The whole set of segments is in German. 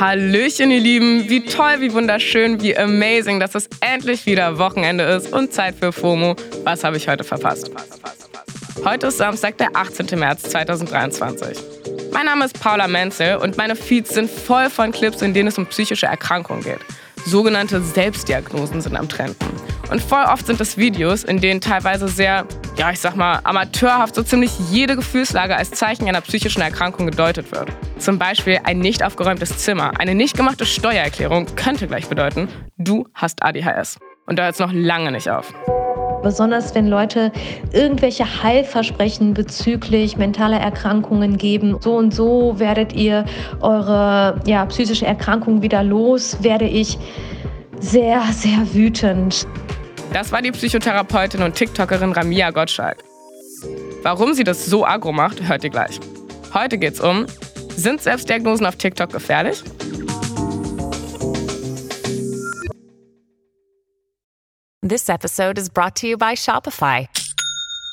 Hallöchen, ihr Lieben. Wie toll, wie wunderschön, wie amazing, dass es endlich wieder Wochenende ist und Zeit für FOMO. Was habe ich heute verpasst? Heute ist Samstag, der 18. März 2023. Mein Name ist Paula Menzel und meine Feeds sind voll von Clips, in denen es um psychische Erkrankungen geht. Sogenannte Selbstdiagnosen sind am Trenden. Und voll oft sind es Videos, in denen teilweise sehr, ja, ich sag mal, amateurhaft so ziemlich jede Gefühlslage als Zeichen einer psychischen Erkrankung gedeutet wird. Zum Beispiel ein nicht aufgeräumtes Zimmer, eine nicht gemachte Steuererklärung könnte gleich bedeuten, du hast ADHS. Und da hört es noch lange nicht auf. Besonders wenn Leute irgendwelche Heilversprechen bezüglich mentaler Erkrankungen geben. So und so werdet ihr eure ja, psychische Erkrankung wieder los, werde ich sehr, sehr wütend. Das war die Psychotherapeutin und TikTokerin Ramia Gottschalk. Warum sie das so agro macht, hört ihr gleich. Heute geht's um, sind Selbstdiagnosen auf TikTok gefährlich? This episode is brought to you by Shopify.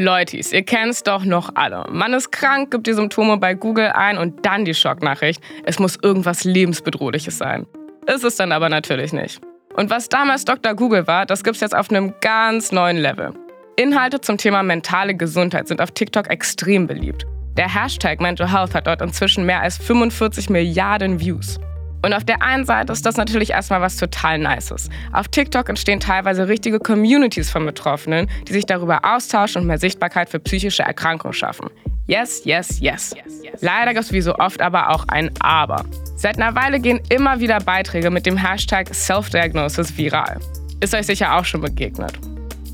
Leutis, ihr kennt's doch noch alle. Man ist krank, gibt die Symptome bei Google ein und dann die Schocknachricht. Es muss irgendwas lebensbedrohliches sein. Ist es dann aber natürlich nicht. Und was damals Dr. Google war, das gibt's jetzt auf einem ganz neuen Level. Inhalte zum Thema mentale Gesundheit sind auf TikTok extrem beliebt. Der Hashtag Mental Health hat dort inzwischen mehr als 45 Milliarden Views. Und auf der einen Seite ist das natürlich erstmal was total Nices. Auf TikTok entstehen teilweise richtige Communities von Betroffenen, die sich darüber austauschen und mehr Sichtbarkeit für psychische Erkrankungen schaffen. Yes, yes, yes. Leider gibt es wie so oft aber auch ein Aber. Seit einer Weile gehen immer wieder Beiträge mit dem Hashtag Self-Diagnosis viral. Ist euch sicher auch schon begegnet.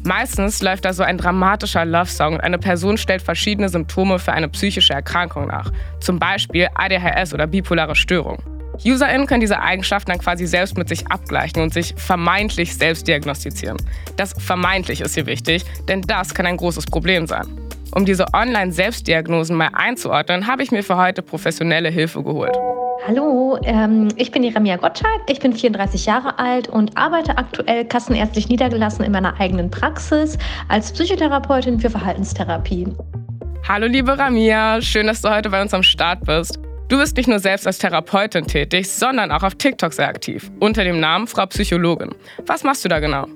Meistens läuft da so ein dramatischer Love-Song und eine Person stellt verschiedene Symptome für eine psychische Erkrankung nach. Zum Beispiel ADHS oder bipolare Störung. UserInnen können diese Eigenschaften dann quasi selbst mit sich abgleichen und sich vermeintlich selbst diagnostizieren. Das vermeintlich ist hier wichtig, denn das kann ein großes Problem sein. Um diese Online-Selbstdiagnosen mal einzuordnen, habe ich mir für heute professionelle Hilfe geholt. Hallo, ähm, ich bin die Ramia Gottschalk, ich bin 34 Jahre alt und arbeite aktuell kassenärztlich niedergelassen in meiner eigenen Praxis als Psychotherapeutin für Verhaltenstherapie. Hallo liebe Ramia, schön, dass du heute bei uns am Start bist. Du bist nicht nur selbst als Therapeutin tätig, sondern auch auf TikTok sehr aktiv, unter dem Namen Frau Psychologin. Was machst du da genau?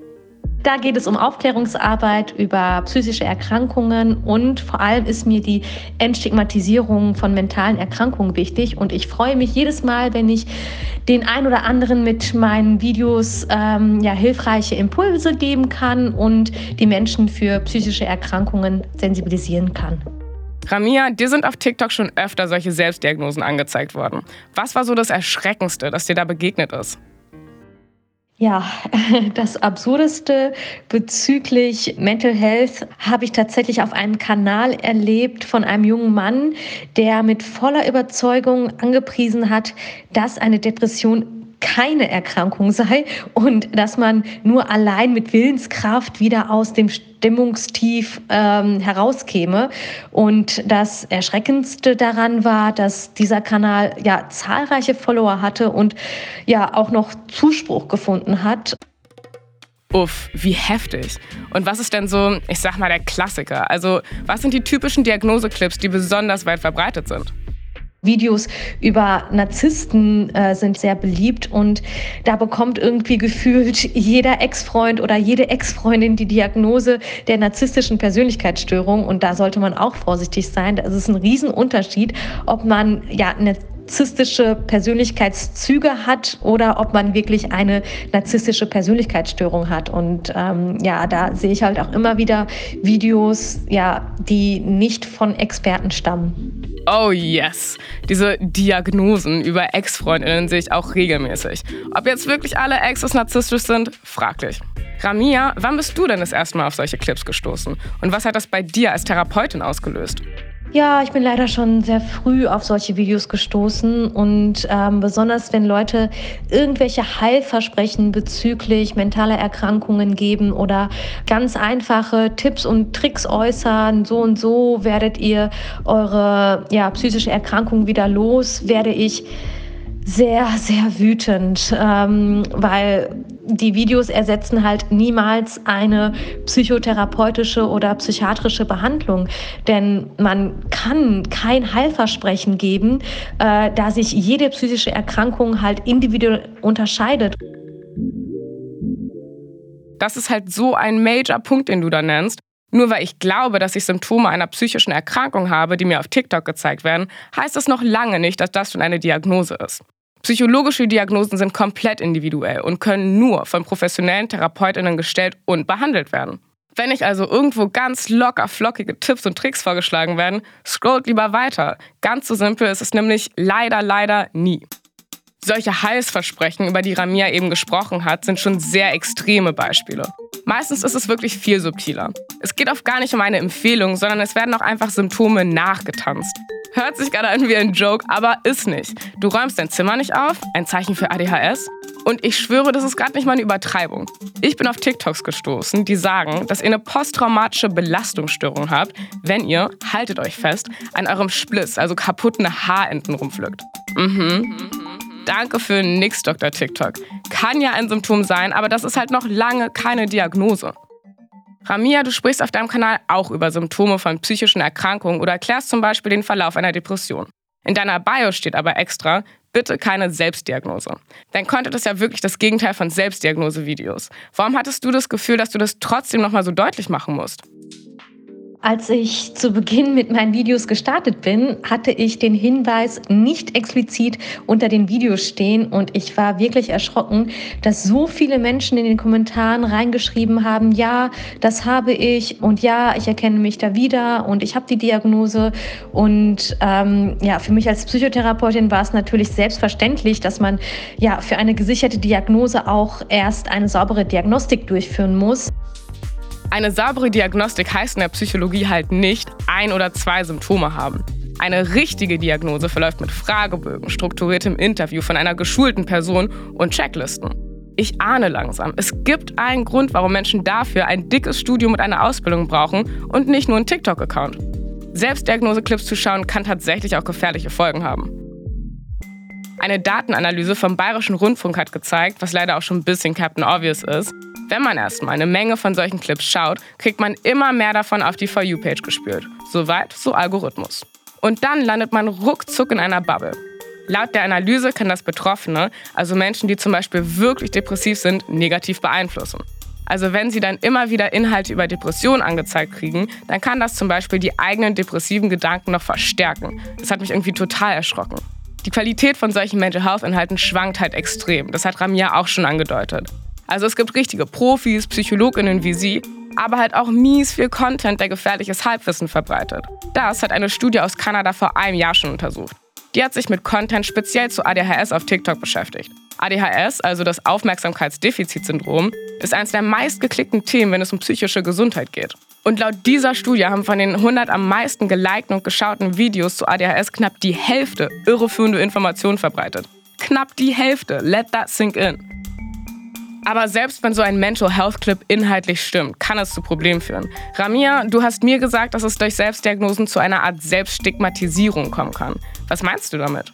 Da geht es um Aufklärungsarbeit über psychische Erkrankungen und vor allem ist mir die Entstigmatisierung von mentalen Erkrankungen wichtig. Und ich freue mich jedes Mal, wenn ich den ein oder anderen mit meinen Videos ähm, ja, hilfreiche Impulse geben kann und die Menschen für psychische Erkrankungen sensibilisieren kann. Ramia, dir sind auf TikTok schon öfter solche Selbstdiagnosen angezeigt worden. Was war so das Erschreckendste, das dir da begegnet ist? Ja, das Absurdeste bezüglich Mental Health habe ich tatsächlich auf einem Kanal erlebt von einem jungen Mann, der mit voller Überzeugung angepriesen hat, dass eine Depression keine Erkrankung sei und dass man nur allein mit Willenskraft wieder aus dem Stimmungstief ähm, herauskäme. Und das Erschreckendste daran war, dass dieser Kanal ja zahlreiche Follower hatte und ja auch noch Zuspruch gefunden hat. Uff, wie heftig. Und was ist denn so, ich sag mal, der Klassiker? Also, was sind die typischen Diagnoseclips, die besonders weit verbreitet sind? Videos über Narzissten äh, sind sehr beliebt und da bekommt irgendwie gefühlt jeder Ex-Freund oder jede Ex-Freundin die Diagnose der narzisstischen Persönlichkeitsstörung und da sollte man auch vorsichtig sein. Das ist ein Riesenunterschied, ob man ja eine narzisstische Persönlichkeitszüge hat oder ob man wirklich eine narzisstische Persönlichkeitsstörung hat. Und ähm, ja, da sehe ich halt auch immer wieder Videos, ja, die nicht von Experten stammen. Oh yes. Diese Diagnosen über Ex-Freundinnen sehe ich auch regelmäßig. Ob jetzt wirklich alle Exes narzisstisch sind, fraglich. Ramia, wann bist du denn das erste Mal auf solche Clips gestoßen? Und was hat das bei dir als Therapeutin ausgelöst? Ja, ich bin leider schon sehr früh auf solche Videos gestoßen und ähm, besonders wenn Leute irgendwelche Heilversprechen bezüglich mentaler Erkrankungen geben oder ganz einfache Tipps und Tricks äußern, so und so werdet ihr eure ja, psychische Erkrankung wieder los, werde ich sehr, sehr wütend, ähm, weil die Videos ersetzen halt niemals eine psychotherapeutische oder psychiatrische Behandlung. Denn man kann kein Heilversprechen geben, äh, da sich jede psychische Erkrankung halt individuell unterscheidet. Das ist halt so ein Major-Punkt, den du da nennst. Nur weil ich glaube, dass ich Symptome einer psychischen Erkrankung habe, die mir auf TikTok gezeigt werden, heißt das noch lange nicht, dass das schon eine Diagnose ist. Psychologische Diagnosen sind komplett individuell und können nur von professionellen Therapeutinnen gestellt und behandelt werden. Wenn ich also irgendwo ganz locker flockige Tipps und Tricks vorgeschlagen werden, scrollt lieber weiter. Ganz so simpel ist es nämlich leider, leider nie. Solche Heilsversprechen, über die Ramia eben gesprochen hat, sind schon sehr extreme Beispiele. Meistens ist es wirklich viel subtiler. Es geht oft gar nicht um eine Empfehlung, sondern es werden auch einfach Symptome nachgetanzt. Hört sich gerade an wie ein Joke, aber ist nicht. Du räumst dein Zimmer nicht auf, ein Zeichen für ADHS. Und ich schwöre, das ist gerade nicht mal eine Übertreibung. Ich bin auf TikToks gestoßen, die sagen, dass ihr eine posttraumatische Belastungsstörung habt, wenn ihr, haltet euch fest, an eurem Spliss, also kaputten Haarenden rumpflückt. Mhm. Danke für nix, Dr. TikTok. Kann ja ein Symptom sein, aber das ist halt noch lange keine Diagnose. Ramia, du sprichst auf deinem Kanal auch über Symptome von psychischen Erkrankungen oder erklärst zum Beispiel den Verlauf einer Depression. In deiner Bio steht aber extra, bitte keine Selbstdiagnose. Dein Content ist ja wirklich das Gegenteil von Selbstdiagnose-Videos. Warum hattest du das Gefühl, dass du das trotzdem nochmal so deutlich machen musst? Als ich zu Beginn mit meinen Videos gestartet bin, hatte ich den Hinweis nicht explizit unter den Videos stehen und ich war wirklich erschrocken, dass so viele Menschen in den Kommentaren reingeschrieben haben, ja, das habe ich und ja, ich erkenne mich da wieder und ich habe die Diagnose und ähm, ja, für mich als Psychotherapeutin war es natürlich selbstverständlich, dass man ja für eine gesicherte Diagnose auch erst eine saubere Diagnostik durchführen muss. Eine saubere Diagnostik heißt in der Psychologie halt nicht ein oder zwei Symptome haben. Eine richtige Diagnose verläuft mit Fragebögen, strukturiertem Interview von einer geschulten Person und Checklisten. Ich ahne langsam, es gibt einen Grund, warum Menschen dafür ein dickes Studium mit einer Ausbildung brauchen und nicht nur einen TikTok-Account. Selbstdiagnose-Clips zu schauen kann tatsächlich auch gefährliche Folgen haben. Eine Datenanalyse vom Bayerischen Rundfunk hat gezeigt, was leider auch schon ein bisschen Captain Obvious ist, wenn man erstmal eine Menge von solchen Clips schaut, kriegt man immer mehr davon auf die For You-Page gespült. Soweit, so Algorithmus. Und dann landet man ruckzuck in einer Bubble. Laut der Analyse kann das Betroffene, also Menschen, die zum Beispiel wirklich depressiv sind, negativ beeinflussen. Also wenn sie dann immer wieder Inhalte über Depressionen angezeigt kriegen, dann kann das zum Beispiel die eigenen depressiven Gedanken noch verstärken. Das hat mich irgendwie total erschrocken. Die Qualität von solchen Mental Health Inhalten schwankt halt extrem. Das hat Ramia auch schon angedeutet. Also es gibt richtige Profis, Psychologinnen wie sie, aber halt auch mies viel Content, der gefährliches Halbwissen verbreitet. Das hat eine Studie aus Kanada vor einem Jahr schon untersucht. Die hat sich mit Content speziell zu ADHS auf TikTok beschäftigt. ADHS, also das Aufmerksamkeitsdefizitsyndrom, ist eines der meistgeklickten Themen, wenn es um psychische Gesundheit geht. Und laut dieser Studie haben von den 100 am meisten gelikten und geschauten Videos zu ADHS knapp die Hälfte irreführende Informationen verbreitet. Knapp die Hälfte. Let that sink in. Aber selbst wenn so ein Mental Health Clip inhaltlich stimmt, kann es zu Problemen führen. Ramia, du hast mir gesagt, dass es durch Selbstdiagnosen zu einer Art Selbststigmatisierung kommen kann. Was meinst du damit?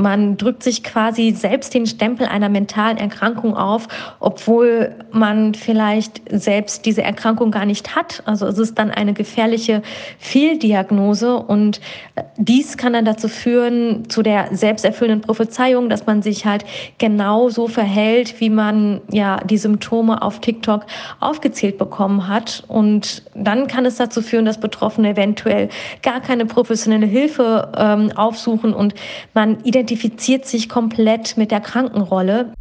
Man drückt sich quasi selbst den Stempel einer mentalen Erkrankung auf, obwohl man vielleicht selbst diese Erkrankung gar nicht hat. Also es ist dann eine gefährliche Fehldiagnose und äh, dies kann dann dazu führen, zu der selbsterfüllenden Prophezeiung, dass man sich halt genauso verhält, wie man ja die Symptome auf TikTok aufgezählt bekommen hat. Und dann kann es dazu führen, dass Betroffene eventuell gar keine professionelle Hilfe ähm, aufsuchen und man identifiziert identifiziert sich komplett mit der Krankenrolle.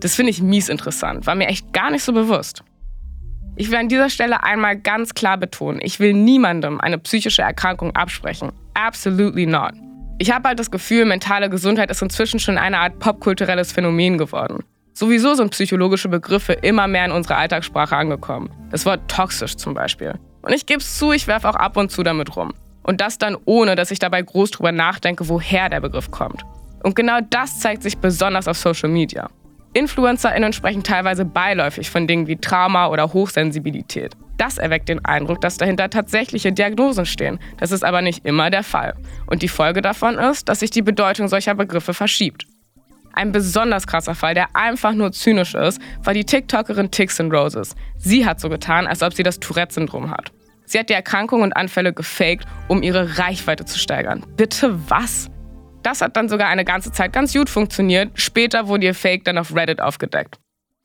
Das finde ich mies interessant, war mir echt gar nicht so bewusst. Ich will an dieser Stelle einmal ganz klar betonen, ich will niemandem eine psychische Erkrankung absprechen. Absolutely not. Ich habe halt das Gefühl, mentale Gesundheit ist inzwischen schon eine Art popkulturelles Phänomen geworden. Sowieso sind psychologische Begriffe immer mehr in unserer Alltagssprache angekommen. Das Wort toxisch zum Beispiel. Und ich gebe es zu, ich werfe auch ab und zu damit rum. Und das dann ohne, dass ich dabei groß drüber nachdenke, woher der Begriff kommt. Und genau das zeigt sich besonders auf Social Media. InfluencerInnen sprechen teilweise beiläufig von Dingen wie Trauma oder Hochsensibilität. Das erweckt den Eindruck, dass dahinter tatsächliche Diagnosen stehen. Das ist aber nicht immer der Fall. Und die Folge davon ist, dass sich die Bedeutung solcher Begriffe verschiebt. Ein besonders krasser Fall, der einfach nur zynisch ist, war die TikTokerin Tixin Roses. Sie hat so getan, als ob sie das Tourette-Syndrom hat. Sie hat die Erkrankung und Anfälle gefaked, um ihre Reichweite zu steigern. Bitte was? Das hat dann sogar eine ganze Zeit ganz gut funktioniert. Später wurde ihr Fake dann auf Reddit aufgedeckt.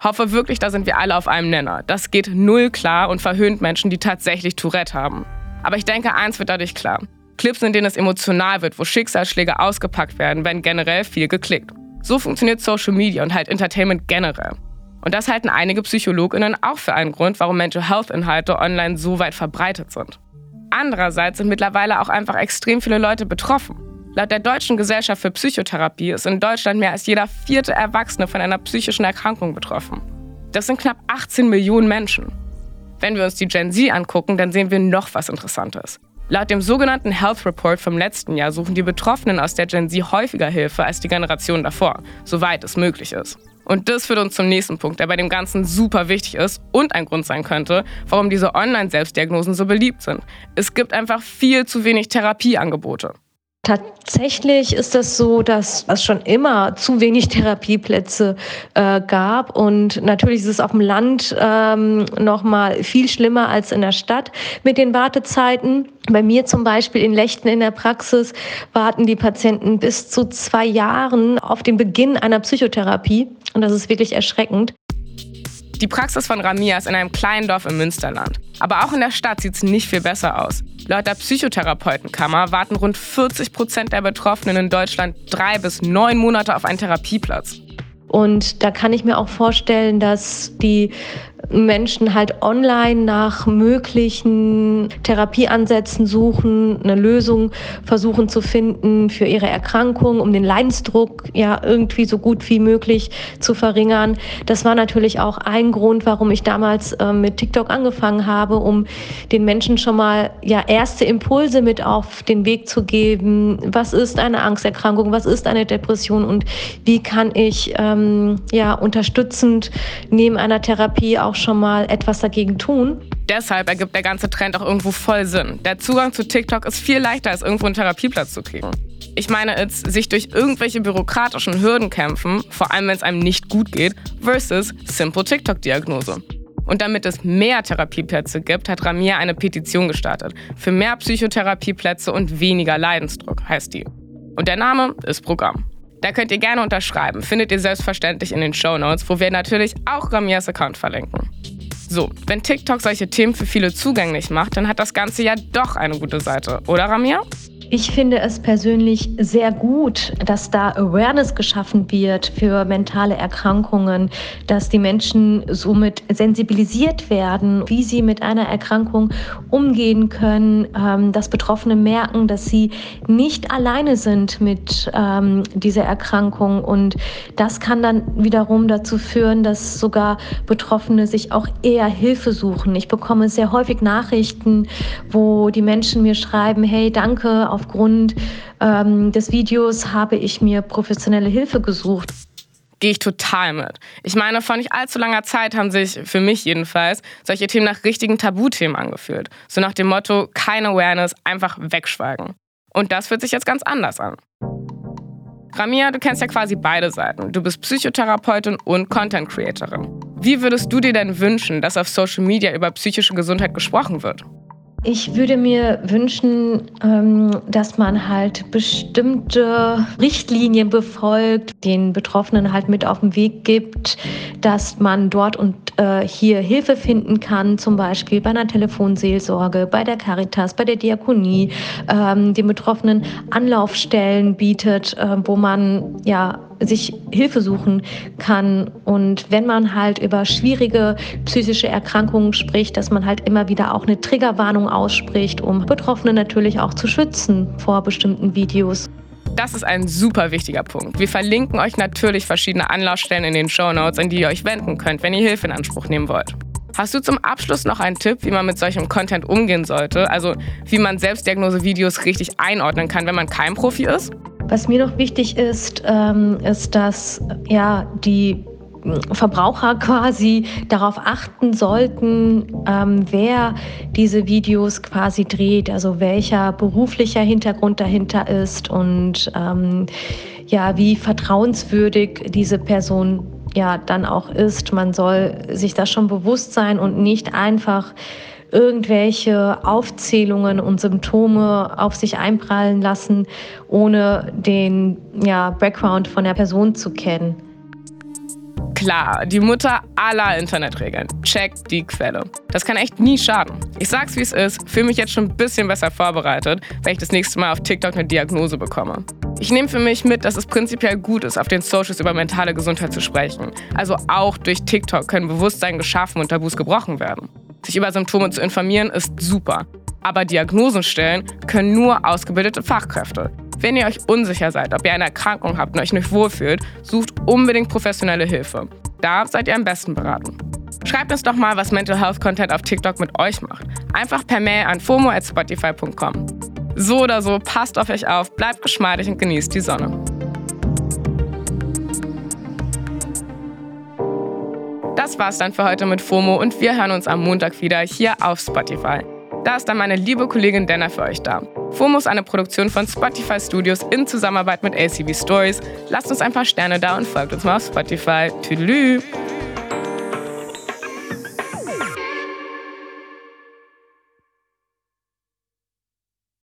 Hoffe wirklich, da sind wir alle auf einem Nenner. Das geht null klar und verhöhnt Menschen, die tatsächlich Tourette haben. Aber ich denke, eins wird dadurch klar. Clips, in denen es emotional wird, wo Schicksalsschläge ausgepackt werden, werden generell viel geklickt. So funktioniert Social Media und halt Entertainment generell. Und das halten einige PsychologInnen auch für einen Grund, warum Mental Health-Inhalte online so weit verbreitet sind. Andererseits sind mittlerweile auch einfach extrem viele Leute betroffen. Laut der Deutschen Gesellschaft für Psychotherapie ist in Deutschland mehr als jeder vierte Erwachsene von einer psychischen Erkrankung betroffen. Das sind knapp 18 Millionen Menschen. Wenn wir uns die Gen Z angucken, dann sehen wir noch was Interessantes. Laut dem sogenannten Health Report vom letzten Jahr suchen die Betroffenen aus der Gen Z häufiger Hilfe als die Generation davor, soweit es möglich ist. Und das führt uns zum nächsten Punkt, der bei dem Ganzen super wichtig ist und ein Grund sein könnte, warum diese Online-Selbstdiagnosen so beliebt sind. Es gibt einfach viel zu wenig Therapieangebote. Tatsächlich ist das so, dass es schon immer zu wenig Therapieplätze äh, gab und natürlich ist es auf dem Land ähm, noch mal viel schlimmer als in der Stadt mit den Wartezeiten. Bei mir zum Beispiel in Lechten in der Praxis warten die Patienten bis zu zwei Jahren auf den Beginn einer Psychotherapie und das ist wirklich erschreckend. Die Praxis von Ramia ist in einem kleinen Dorf im Münsterland. Aber auch in der Stadt sieht es nicht viel besser aus. Laut der Psychotherapeutenkammer warten rund 40 Prozent der Betroffenen in Deutschland drei bis neun Monate auf einen Therapieplatz. Und da kann ich mir auch vorstellen, dass die Menschen halt online nach möglichen Therapieansätzen suchen, eine Lösung versuchen zu finden für ihre Erkrankung, um den Leidensdruck ja irgendwie so gut wie möglich zu verringern. Das war natürlich auch ein Grund, warum ich damals äh, mit TikTok angefangen habe, um den Menschen schon mal ja erste Impulse mit auf den Weg zu geben. Was ist eine Angsterkrankung? Was ist eine Depression? Und wie kann ich ähm, ja unterstützend neben einer Therapie auch schon mal etwas dagegen tun. Deshalb ergibt der ganze Trend auch irgendwo voll Sinn. Der Zugang zu TikTok ist viel leichter, als irgendwo einen Therapieplatz zu kriegen. Ich meine jetzt, sich durch irgendwelche bürokratischen Hürden kämpfen, vor allem wenn es einem nicht gut geht, versus simple TikTok-Diagnose. Und damit es mehr Therapieplätze gibt, hat Ramir eine Petition gestartet. Für mehr Psychotherapieplätze und weniger Leidensdruck heißt die. Und der Name ist Programm. Da könnt ihr gerne unterschreiben. Findet ihr selbstverständlich in den Show Notes, wo wir natürlich auch Ramias Account verlinken. So, wenn TikTok solche Themen für viele zugänglich macht, dann hat das Ganze ja doch eine gute Seite, oder Ramia? Ich finde es persönlich sehr gut, dass da Awareness geschaffen wird für mentale Erkrankungen, dass die Menschen somit sensibilisiert werden, wie sie mit einer Erkrankung umgehen können, ähm, dass Betroffene merken, dass sie nicht alleine sind mit ähm, dieser Erkrankung. Und das kann dann wiederum dazu führen, dass sogar Betroffene sich auch eher Hilfe suchen. Ich bekomme sehr häufig Nachrichten, wo die Menschen mir schreiben, hey, danke, aufgrund ähm, des Videos habe ich mir professionelle Hilfe gesucht. Gehe ich total mit. Ich meine, vor nicht allzu langer Zeit haben sich, für mich jedenfalls, solche Themen nach richtigen Tabuthemen angefühlt. So nach dem Motto, keine Awareness, einfach wegschweigen. Und das fühlt sich jetzt ganz anders an. Ramia, du kennst ja quasi beide Seiten. Du bist Psychotherapeutin und Content Creatorin. Wie würdest du dir denn wünschen, dass auf Social Media über psychische Gesundheit gesprochen wird? Ich würde mir wünschen, ähm, dass man halt bestimmte Richtlinien befolgt, den Betroffenen halt mit auf den Weg gibt, dass man dort und äh, hier Hilfe finden kann, zum Beispiel bei einer Telefonseelsorge, bei der Caritas, bei der Diakonie, ähm, den Betroffenen Anlaufstellen bietet, äh, wo man ja sich Hilfe suchen kann. Und wenn man halt über schwierige psychische Erkrankungen spricht, dass man halt immer wieder auch eine Triggerwarnung ausspricht, um Betroffene natürlich auch zu schützen vor bestimmten Videos. Das ist ein super wichtiger Punkt. Wir verlinken euch natürlich verschiedene Anlaufstellen in den Show Notes, an die ihr euch wenden könnt, wenn ihr Hilfe in Anspruch nehmen wollt. Hast du zum Abschluss noch einen Tipp, wie man mit solchem Content umgehen sollte? Also wie man Selbstdiagnose-Videos richtig einordnen kann, wenn man kein Profi ist? Was mir noch wichtig ist, ähm, ist, dass ja die Verbraucher quasi darauf achten sollten, ähm, wer diese Videos quasi dreht, also welcher beruflicher Hintergrund dahinter ist und ähm, ja, wie vertrauenswürdig diese Person ja dann auch ist. Man soll sich das schon bewusst sein und nicht einfach irgendwelche Aufzählungen und Symptome auf sich einprallen lassen, ohne den ja, Background von der Person zu kennen. Klar, die Mutter aller Internetregeln. Check die Quelle. Das kann echt nie schaden. Ich sag's wie es ist, fühle mich jetzt schon ein bisschen besser vorbereitet, wenn ich das nächste Mal auf TikTok eine Diagnose bekomme. Ich nehme für mich mit, dass es prinzipiell gut ist, auf den Socials über mentale Gesundheit zu sprechen. Also auch durch TikTok können Bewusstsein geschaffen und Tabus gebrochen werden. Sich über Symptome zu informieren ist super. Aber Diagnosen stellen können nur ausgebildete Fachkräfte. Wenn ihr euch unsicher seid, ob ihr eine Erkrankung habt und euch nicht wohlfühlt, sucht unbedingt professionelle Hilfe. Da seid ihr am besten beraten. Schreibt uns doch mal, was Mental Health Content auf TikTok mit euch macht. Einfach per Mail an fomo@spotify.com. So oder so, passt auf euch auf, bleibt geschmeidig und genießt die Sonne. Das war's dann für heute mit FOMO und wir hören uns am Montag wieder hier auf Spotify. Da ist dann meine liebe Kollegin Denner für euch da. FOMO ist eine Produktion von Spotify Studios in Zusammenarbeit mit ACB Stories. Lasst uns ein paar Sterne da und folgt uns mal auf Spotify. Tüdelü!